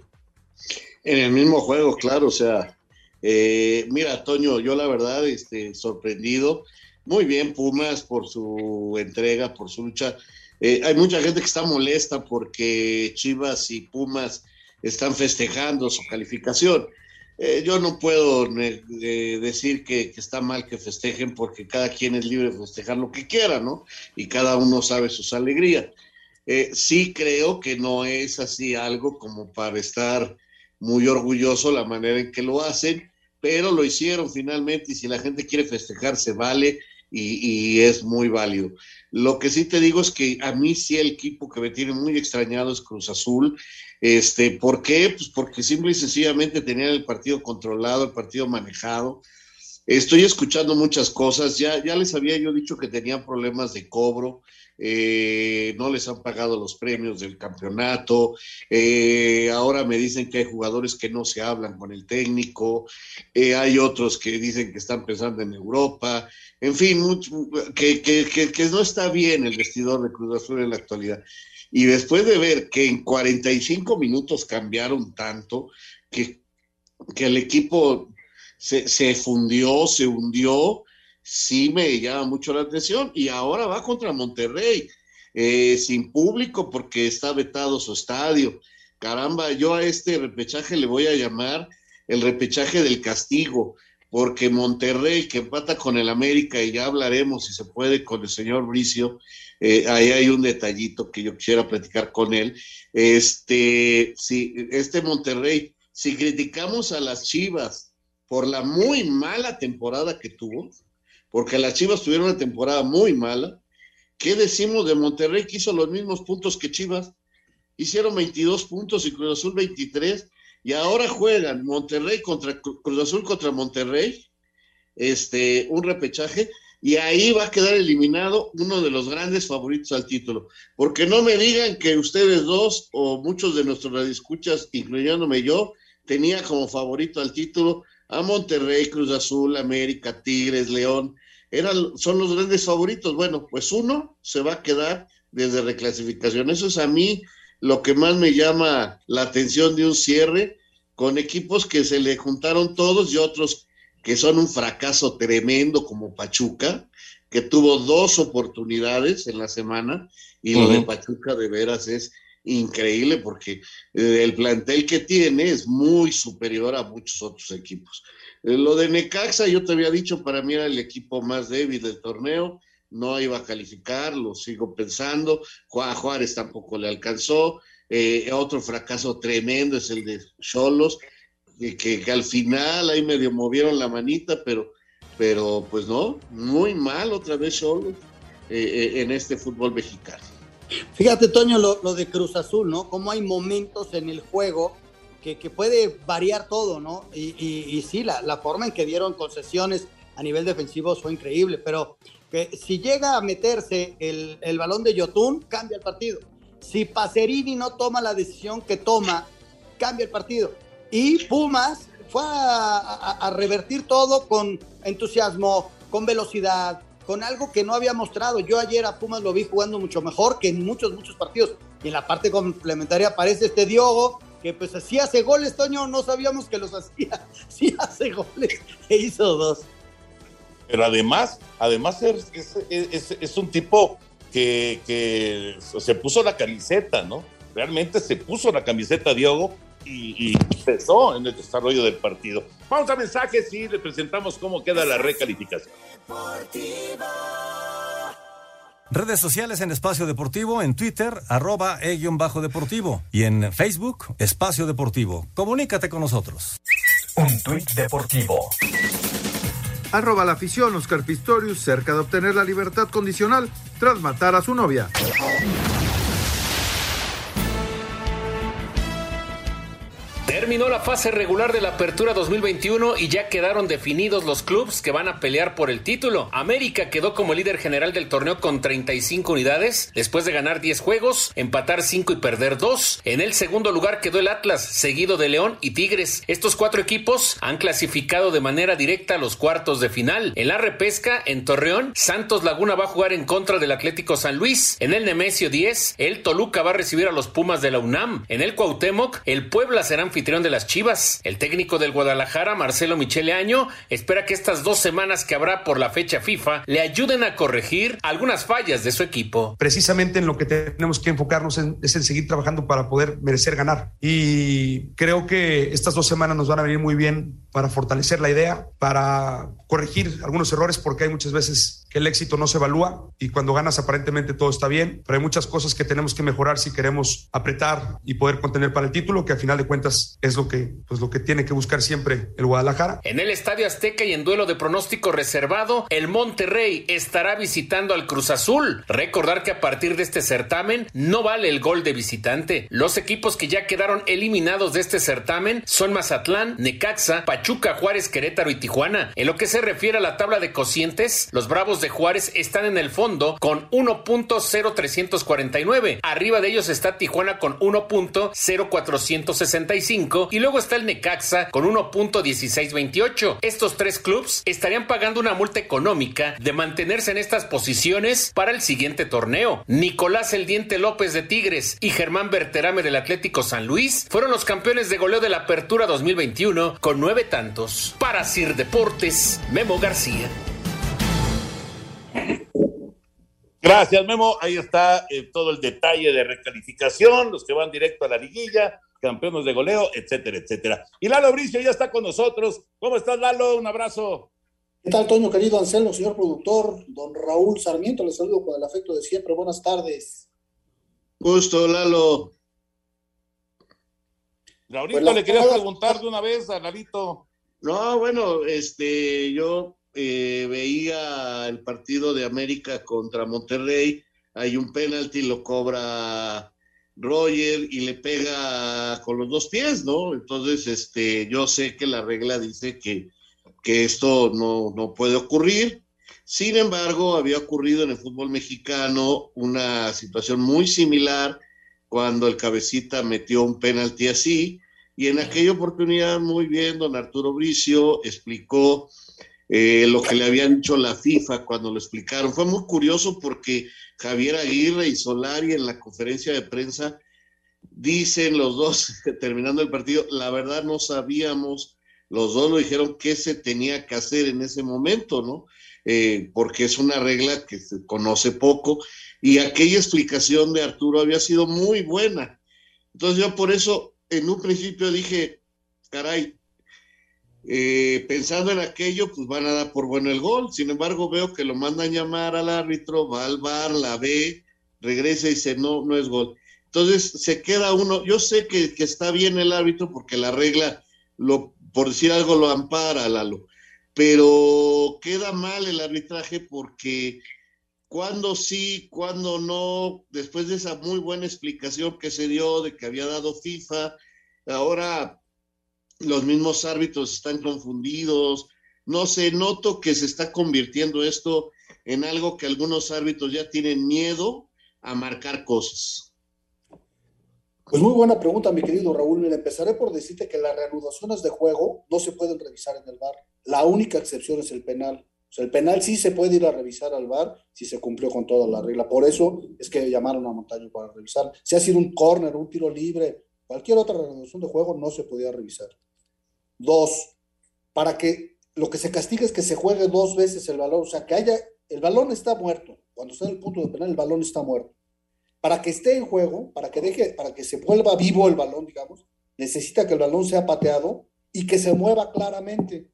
En el mismo juego, claro, o sea, eh, mira, Toño, yo la verdad, este, sorprendido. Muy bien, Pumas, por su entrega, por su lucha. Eh, hay mucha gente que está molesta porque Chivas y Pumas están festejando su calificación. Eh, yo no puedo decir que, que, está mal que festejen porque cada quien es libre de festejar lo que quiera, ¿no? Y cada uno sabe sus alegrías. Eh, sí creo que no es así algo como para estar muy orgulloso la manera en que lo hacen, pero lo hicieron finalmente y si la gente quiere festejar se vale y, es muy válido. Lo que sí te digo es que a mí sí el equipo que me tiene muy extrañado es Cruz Azul. Este, ¿Por qué? Pues porque simple y sencillamente tenían el partido controlado, el partido manejado. Estoy escuchando muchas cosas, ya, ya les había yo dicho que tenían problemas de cobro, eh, no les han pagado los premios del campeonato, eh, ahora me dicen que hay jugadores que no se hablan con el técnico, eh, hay otros que dicen que están pensando en Europa, en fin, que, que, que, que, no está bien el vestidor de Cruz Azul en la actualidad. Y después de ver que en 45 minutos cambiaron tanto, que, que el equipo se, se fundió, se hundió, sí me llama mucho la atención. Y ahora va contra Monterrey, eh, sin público porque está vetado su estadio. Caramba, yo a este repechaje le voy a llamar el repechaje del castigo, porque Monterrey, que empata con el América, y ya hablaremos si se puede con el señor Bricio, eh, ahí hay un detallito que yo quisiera platicar con él. Este, si, este Monterrey, si criticamos a las Chivas por la muy mala temporada que tuvo, porque las Chivas tuvieron una temporada muy mala, ¿qué decimos de Monterrey que hizo los mismos puntos que Chivas? Hicieron 22 puntos y Cruz Azul 23 y ahora juegan Monterrey contra Cruz Azul contra Monterrey, este, un repechaje, y ahí va a quedar eliminado uno de los grandes favoritos al título. Porque no me digan que ustedes dos o muchos de nuestros radioescuchas, incluyéndome yo, tenía como favorito al título a Monterrey, Cruz Azul, América, Tigres, León. Eran, son los grandes favoritos. Bueno, pues uno se va a quedar desde reclasificación. Eso es a mí lo que más me llama la atención de un cierre con equipos que se le juntaron todos y otros que son un fracaso tremendo como Pachuca, que tuvo dos oportunidades en la semana y lo de Pachuca de veras es increíble porque eh, el plantel que tiene es muy superior a muchos otros equipos. Eh, lo de Necaxa, yo te había dicho, para mí era el equipo más débil del torneo, no iba a calificar, lo sigo pensando, Juárez tampoco le alcanzó, eh, otro fracaso tremendo es el de Cholos, que, que, al final ahí medio movieron la manita, pero, pero pues no, muy mal otra vez Cholos en este fútbol mexicano. Fíjate, Toño, lo, de Cruz Azul, ¿no? Cómo hay momentos en el juego que, puede variar todo, ¿no? Y, sí, la, forma en que dieron concesiones a nivel defensivo fue increíble, pero que si llega a meterse el, balón de Yotun, cambia el partido. Si Pacerini no toma la decisión que toma, cambia el partido. Y Pumas fue a revertir todo con entusiasmo, con velocidad, con algo que no había mostrado. Yo ayer a Pumas lo vi jugando mucho mejor que en muchos, muchos partidos. Y en la parte complementaria aparece este Diogo, que pues así hace goles, Toño, no sabíamos que los hacía. Sí hace goles, e hizo dos. Pero además, además es, un tipo que, que, se puso la camiseta, ¿no? Realmente se puso la camiseta Diogo y, y empezó en el desarrollo del partido. Vamos a mensajes y le presentamos cómo queda la recalificación. Redes sociales en Espacio Deportivo, en Twitter, arroba e-bajo deportivo y en Facebook, Espacio Deportivo. Comunícate con nosotros. Un tuit deportivo. Arroba la afición Oscar Pistorius cerca de obtener la libertad condicional tras matar a su novia. Terminó la fase regular de la Apertura 2021 y ya quedaron definidos los clubes que van a pelear por el título. América quedó como líder general del torneo con 35 unidades, después de ganar 10 juegos, empatar 5 y perder 2. En el segundo lugar quedó el Atlas, seguido de León y Tigres. Estos cuatro equipos han clasificado de manera directa a los cuartos de final. En la repesca, en Torreón, Santos Laguna va a jugar en contra del Atlético San Luis. En el Nemesio 10, el Toluca va a recibir a los Pumas de la UNAM. En el Cuauhtémoc, el Puebla será anfitrión de las Chivas. El técnico del Guadalajara, Marcelo Michele Año, espera que estas dos semanas que habrá por la fecha FIFA le ayuden a corregir algunas fallas de su equipo. Precisamente en lo que tenemos que enfocarnos es en seguir trabajando para poder merecer ganar. Y creo que estas dos semanas nos van a venir muy bien para fortalecer la idea, para corregir algunos errores, porque hay muchas veces que el éxito no se evalúa y cuando ganas aparentemente todo está bien, pero hay muchas cosas que tenemos que mejorar si queremos apretar y poder contener para el título, que al final de cuentas es lo que, pues lo que tiene que buscar siempre el Guadalajara. En el Estadio Azteca y en duelo de pronóstico reservado, el Monterrey estará visitando al Cruz Azul. Recordar que a partir de este certamen no vale el gol de visitante. Los equipos que ya quedaron eliminados de este certamen son Mazatlán, Necaxa, Pachuca, Juárez, Querétaro y Tijuana. En lo que se refiere a la tabla de cocientes, los Bravos de Juárez están en el fondo con 1.0349. Arriba de ellos está Tijuana con 1.0465 y luego está el Necaxa con 1.1628. Estos tres clubes estarían pagando una multa económica de mantenerse en estas posiciones para el siguiente torneo. Nicolás El Diente López de Tigres y Germán Berterame del Atlético San Luis fueron los campeones de goleo de la Apertura 2021 con nueve tantos. Para Sir Deportes, Memo García. Gracias, Memo. Ahí está eh, todo el detalle de recalificación, los que van directo a la liguilla, campeones de goleo, etcétera, etcétera. Y Lalo Bricio ya está con nosotros. ¿Cómo estás, Lalo? Un abrazo. ¿Qué tal, Toño, querido Anselmo, señor productor? Don Raúl Sarmiento, le saludo con el afecto de siempre. Buenas tardes. Gusto, Lalo. Raulito, pues le quería preguntar de una vez a Lalito. No, bueno, este, yo eh, veía el partido de América contra Monterrey, hay un penalti, lo cobra Roger y le pega con los dos pies, ¿no? Entonces, este, yo sé que la regla dice que, que esto no, no puede ocurrir. Sin embargo, había ocurrido en el fútbol mexicano una situación muy similar cuando el cabecita metió un penalti así Y en aquella oportunidad, muy bien, don Arturo Bricio explicó eh, lo que le habían dicho la FIFA cuando lo explicaron. Fue muy curioso porque Javier Aguirre y Solari en la conferencia de prensa dicen los dos, terminando el partido, la verdad no sabíamos, los dos lo dijeron qué se tenía que hacer en ese momento, ¿no? Eh, porque es una regla que se conoce poco y aquella explicación de Arturo había sido muy buena. Entonces yo por eso en un principio dije, caray, eh, pensando en aquello, pues van a dar por bueno el gol. Sin embargo, veo que lo mandan llamar al árbitro, va al bar, la ve, regresa y dice, no, no es gol. Entonces se queda uno, yo sé que, que está bien el árbitro porque la regla, lo, por decir algo, lo ampara, Lalo, pero queda mal el arbitraje porque cuando sí, cuando no, después de esa muy buena explicación que se dio de que había dado FIFA, ahora los mismos árbitros están confundidos, no sé, noto que se está convirtiendo esto en algo que algunos árbitros ya tienen miedo a marcar cosas. Pues muy buena pregunta, mi querido Raúl. Mira, empezaré por decirte que las reanudaciones de juego no se pueden revisar en el bar. La única excepción es el penal. O sea, el penal sí se puede ir a revisar al VAR si se cumplió con toda la regla. Por eso es que llamaron a Montaño para revisar. Si ha sido un córner, un tiro libre, cualquier otra reanudación de juego no se podía revisar. Dos, para que lo que se castigue es que se juegue dos veces el balón. O sea, que haya, el balón está muerto. Cuando está en el punto de penal, el balón está muerto. Para que esté en juego, para que deje, para que se vuelva vivo el balón, digamos, necesita que el balón sea pateado y que se mueva claramente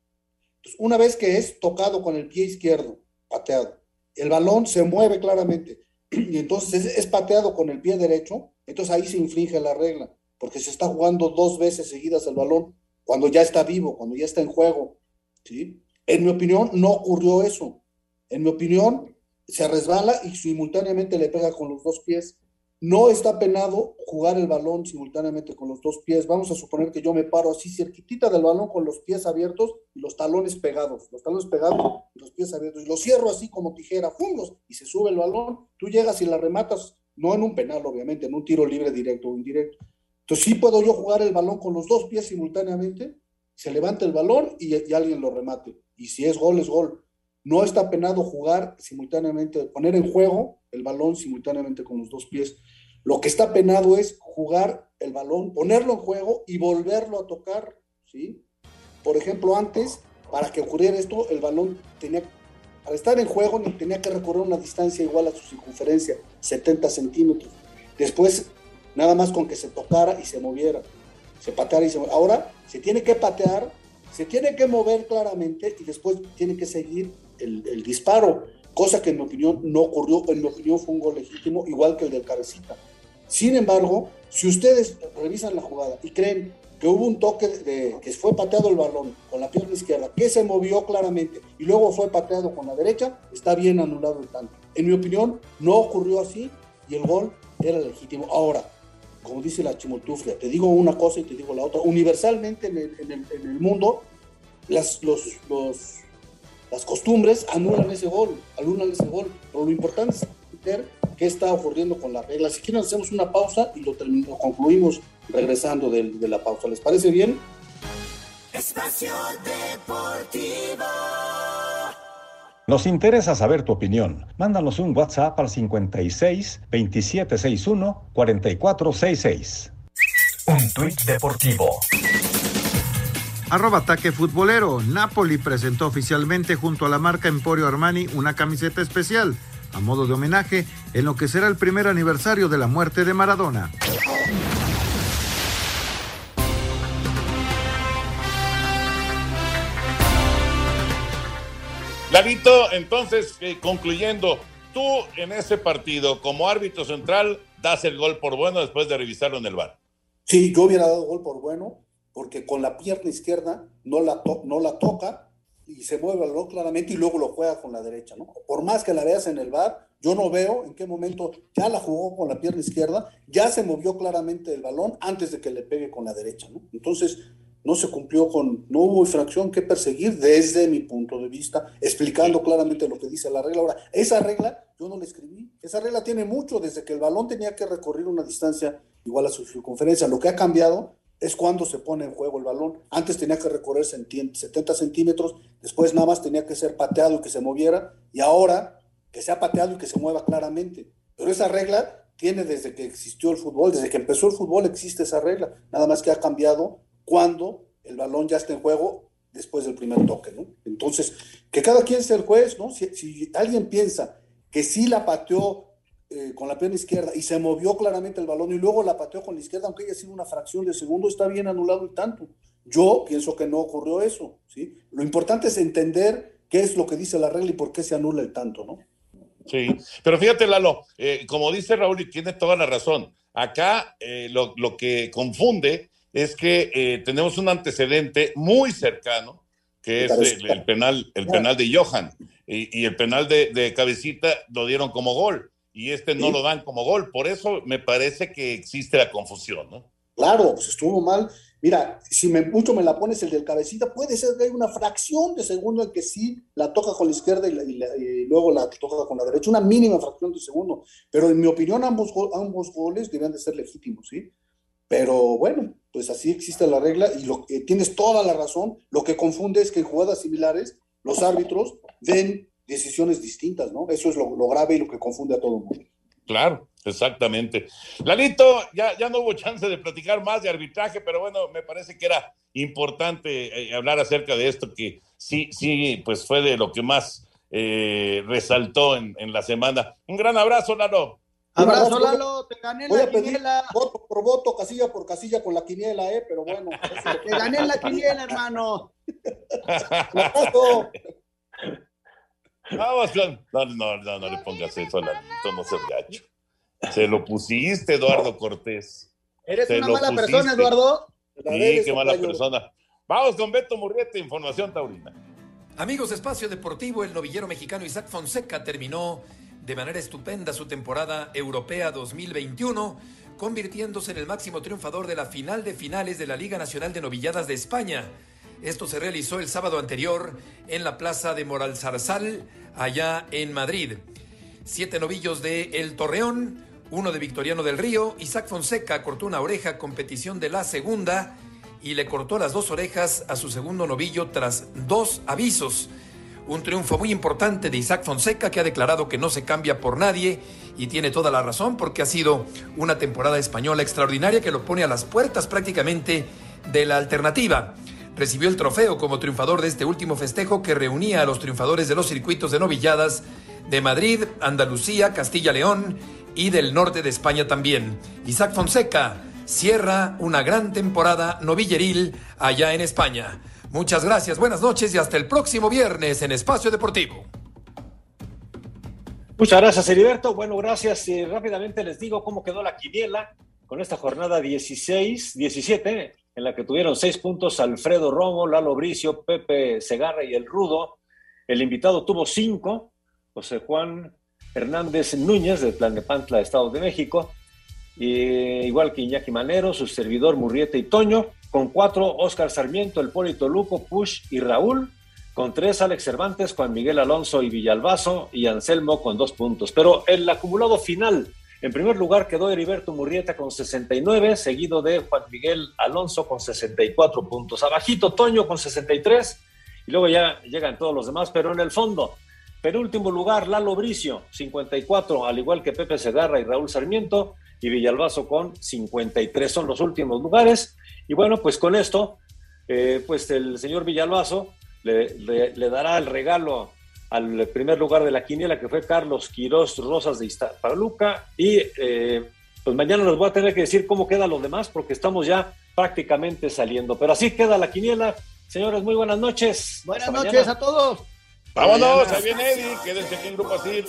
una vez que es tocado con el pie izquierdo, pateado, el balón se mueve claramente y entonces es, pateado con el pie derecho, entonces ahí se infringe la regla, porque se está jugando dos veces seguidas el balón cuando ya está vivo, cuando ya está en juego. ¿sí? En mi opinión, no ocurrió eso. En mi opinión, se resbala y simultáneamente le pega con los dos pies. No está penado jugar el balón simultáneamente con los dos pies. Vamos a suponer que yo me paro así cerquitita del balón con los pies abiertos y los talones pegados, los talones pegados y los pies abiertos. Y lo cierro así como tijera, fungos, y se sube el balón. Tú llegas y la rematas, no en un penal, obviamente, en un tiro libre directo o indirecto. Entonces sí puedo yo jugar el balón con los dos pies simultáneamente, se levanta el balón y, alguien lo remate. Y si es gol, es gol. No está penado jugar simultáneamente, poner en juego el balón simultáneamente con los dos pies. Lo que está penado es jugar el balón, ponerlo en juego y volverlo a tocar, ¿sí? Por ejemplo, antes, para que ocurriera esto, el balón tenía, para estar en juego, tenía que recorrer una distancia igual a su circunferencia, 70 centímetros. Después, nada más con que se tocara y se moviera, se pateara y se moviera. Ahora, se tiene que patear, se tiene que mover claramente y después tiene que seguir el, disparo cosa que en mi opinión no ocurrió, en mi opinión fue un gol legítimo, igual que el del cabecita. Sin embargo, si ustedes revisan la jugada y creen que hubo un toque de que fue pateado el balón con la pierna izquierda, que se movió claramente y luego fue pateado con la derecha, está bien anulado el tanto. En mi opinión, no ocurrió así y el gol era legítimo. Ahora, como dice la chimoltuflia, te digo una cosa y te digo la otra. Universalmente en el, mundo, las, costumbres anulan ese gol, anulan ese gol. Pero lo importante es ver qué está ocurriendo con las reglas. Si quieren, hacemos una pausa y lo, terminamos, concluimos regresando de, de la pausa. ¿Les parece bien? Espacio Deportivo. Nos interesa saber tu opinión. Mándanos un WhatsApp al 56 2761 4466. Un tuit deportivo. Arroba ataque futbolero. Napoli presentó oficialmente junto a la marca Emporio Armani una camiseta especial a modo de homenaje en lo que será el primer aniversario de la muerte de Maradona. Lalito, entonces, eh, concluyendo, tú en ese partido, como árbitro central, das el gol por bueno después de revisarlo en el bar. Sí, yo hubiera dado gol por bueno, porque con la pierna izquierda no la, no la toca y se mueve el balón claramente y luego lo juega con la derecha, ¿no? Por más que la veas en el bar, yo no veo en qué momento ya la jugó con la pierna izquierda, ya se movió claramente el balón antes de que le pegue con la derecha, ¿no? Entonces, no se cumplió con, no hubo infracción que perseguir desde mi punto de vista, explicando claramente lo que dice la regla. Ahora, esa regla yo no la escribí, esa regla tiene mucho, desde que el balón tenía que recorrer una distancia igual a su circunferencia. Lo que ha cambiado es cuando se pone en juego el balón. Antes tenía que recorrer 70 centímetros, después nada más tenía que ser pateado y que se moviera, y ahora que sea pateado y que se mueva claramente. Pero esa regla tiene desde que existió el fútbol, desde que empezó el fútbol existe esa regla, nada más que ha cambiado cuando el balón ya está en juego después del primer toque, ¿no? Entonces, que cada quien sea el juez, ¿no? Si, alguien piensa que sí la pateó eh, con la pierna izquierda y se movió claramente el balón y luego la pateó con la izquierda, aunque haya sido una fracción de segundo, está bien anulado el tanto. Yo pienso que no ocurrió eso, ¿sí? Lo importante es entender qué es lo que dice la regla y por qué se anula el tanto, ¿no? Sí, pero fíjate, Lalo, eh, como dice Raúl y tiene toda la razón, acá eh, lo, lo, que confunde es que tenemos un antecedente muy cercano, que es el, el penal, el penal de Johan, y, y el penal de, de Cabecita lo dieron como gol y este no lo dan como gol. Por eso me parece que existe la confusión, ¿no? Claro, pues estuvo mal. Mira, si me mucho me la pones el del cabecita, puede ser que hay una fracción de segundo en que sí la toca con la izquierda y, la, y, la, y, luego la toca con la derecha, una mínima fracción de segundo. Pero en mi opinión ambos, ambos goles debían de ser legítimos, ¿sí? Pero bueno, pues así existe la regla y lo que tienes toda la razón. Lo que confunde es que en jugadas similares los árbitros ven decisiones distintas, ¿no? Eso es lo, lo, grave y lo que confunde a todo el mundo. Claro, exactamente. Lalito, ya, ya no hubo chance de platicar más de arbitraje, pero bueno, me parece que era importante eh, hablar acerca de esto, que sí, sí, pues fue de lo que más eh, resaltó en, en, la semana. Un gran abrazo, Lalo. Abrazo, Lalo, te gané Voy la quiniela. Voto por voto, casilla por casilla con la quiniela, ¿eh? Pero bueno. te gané la quiniela, hermano. Vamos. No, no, no, no le pongas eso, Lalito, no seas gacho. Se lo pusiste, Eduardo Cortés. ¿Eres Se una mala pusiste. persona, Eduardo? Sí, qué mala persona. Vamos con Beto Murriete, Información Taurina. Amigos Espacio Deportivo, el novillero mexicano Isaac Fonseca terminó de manera estupenda su temporada europea 2021, convirtiéndose en el máximo triunfador de la final de finales de la Liga Nacional de Novilladas de España. Esto se realizó el sábado anterior en la plaza de Moralzarzal, allá en Madrid. Siete novillos de El Torreón, uno de Victoriano del Río. Isaac Fonseca cortó una oreja, competición de la segunda, y le cortó las dos orejas a su segundo novillo tras dos avisos. Un triunfo muy importante de Isaac Fonseca que ha declarado que no se cambia por nadie y tiene toda la razón porque ha sido una temporada española extraordinaria que lo pone a las puertas prácticamente de la alternativa recibió el trofeo como triunfador de este último festejo que reunía a los triunfadores de los circuitos de novilladas de Madrid, Andalucía, Castilla-León y del norte de España también. Isaac Fonseca cierra una gran temporada novilleril allá en España. Muchas gracias, buenas noches y hasta el próximo viernes en Espacio Deportivo. Muchas gracias, Heriberto. Bueno, gracias. Y rápidamente les digo cómo quedó la quiniela con esta jornada 16, 17 en la que tuvieron seis puntos Alfredo Romo, Lalo Bricio, Pepe Segarra y el Rudo. El invitado tuvo cinco, José Juan Hernández Núñez, de Pantla, Estado de México, igual que Iñaki Manero, su servidor Murriete y Toño, con cuatro Oscar Sarmiento, Polito Luco, Push y Raúl, con tres Alex Cervantes, Juan Miguel Alonso y Villalbazo, y Anselmo con dos puntos. Pero el acumulado final en primer lugar quedó Heriberto Murrieta con 69, seguido de Juan Miguel Alonso con 64 puntos. Abajito Toño con 63 y luego ya llegan todos los demás, pero en el fondo, penúltimo lugar Lalo Bricio, 54, al igual que Pepe Segarra y Raúl Sarmiento y Villalbazo con 53 son los últimos lugares. Y bueno, pues con esto, eh, pues el señor Villalbazo le, le, le dará el regalo al primer lugar de la quiniela, que fue Carlos Quirós Rosas de Iztapaluca. Y eh, pues mañana les voy a tener que decir cómo quedan los demás, porque estamos ya prácticamente saliendo. Pero así queda la quiniela. Señores, muy buenas noches. Buenas Hasta noches mañana. a todos. Vámonos, ahí viene Eddie, quédense aquí en Grupo Así.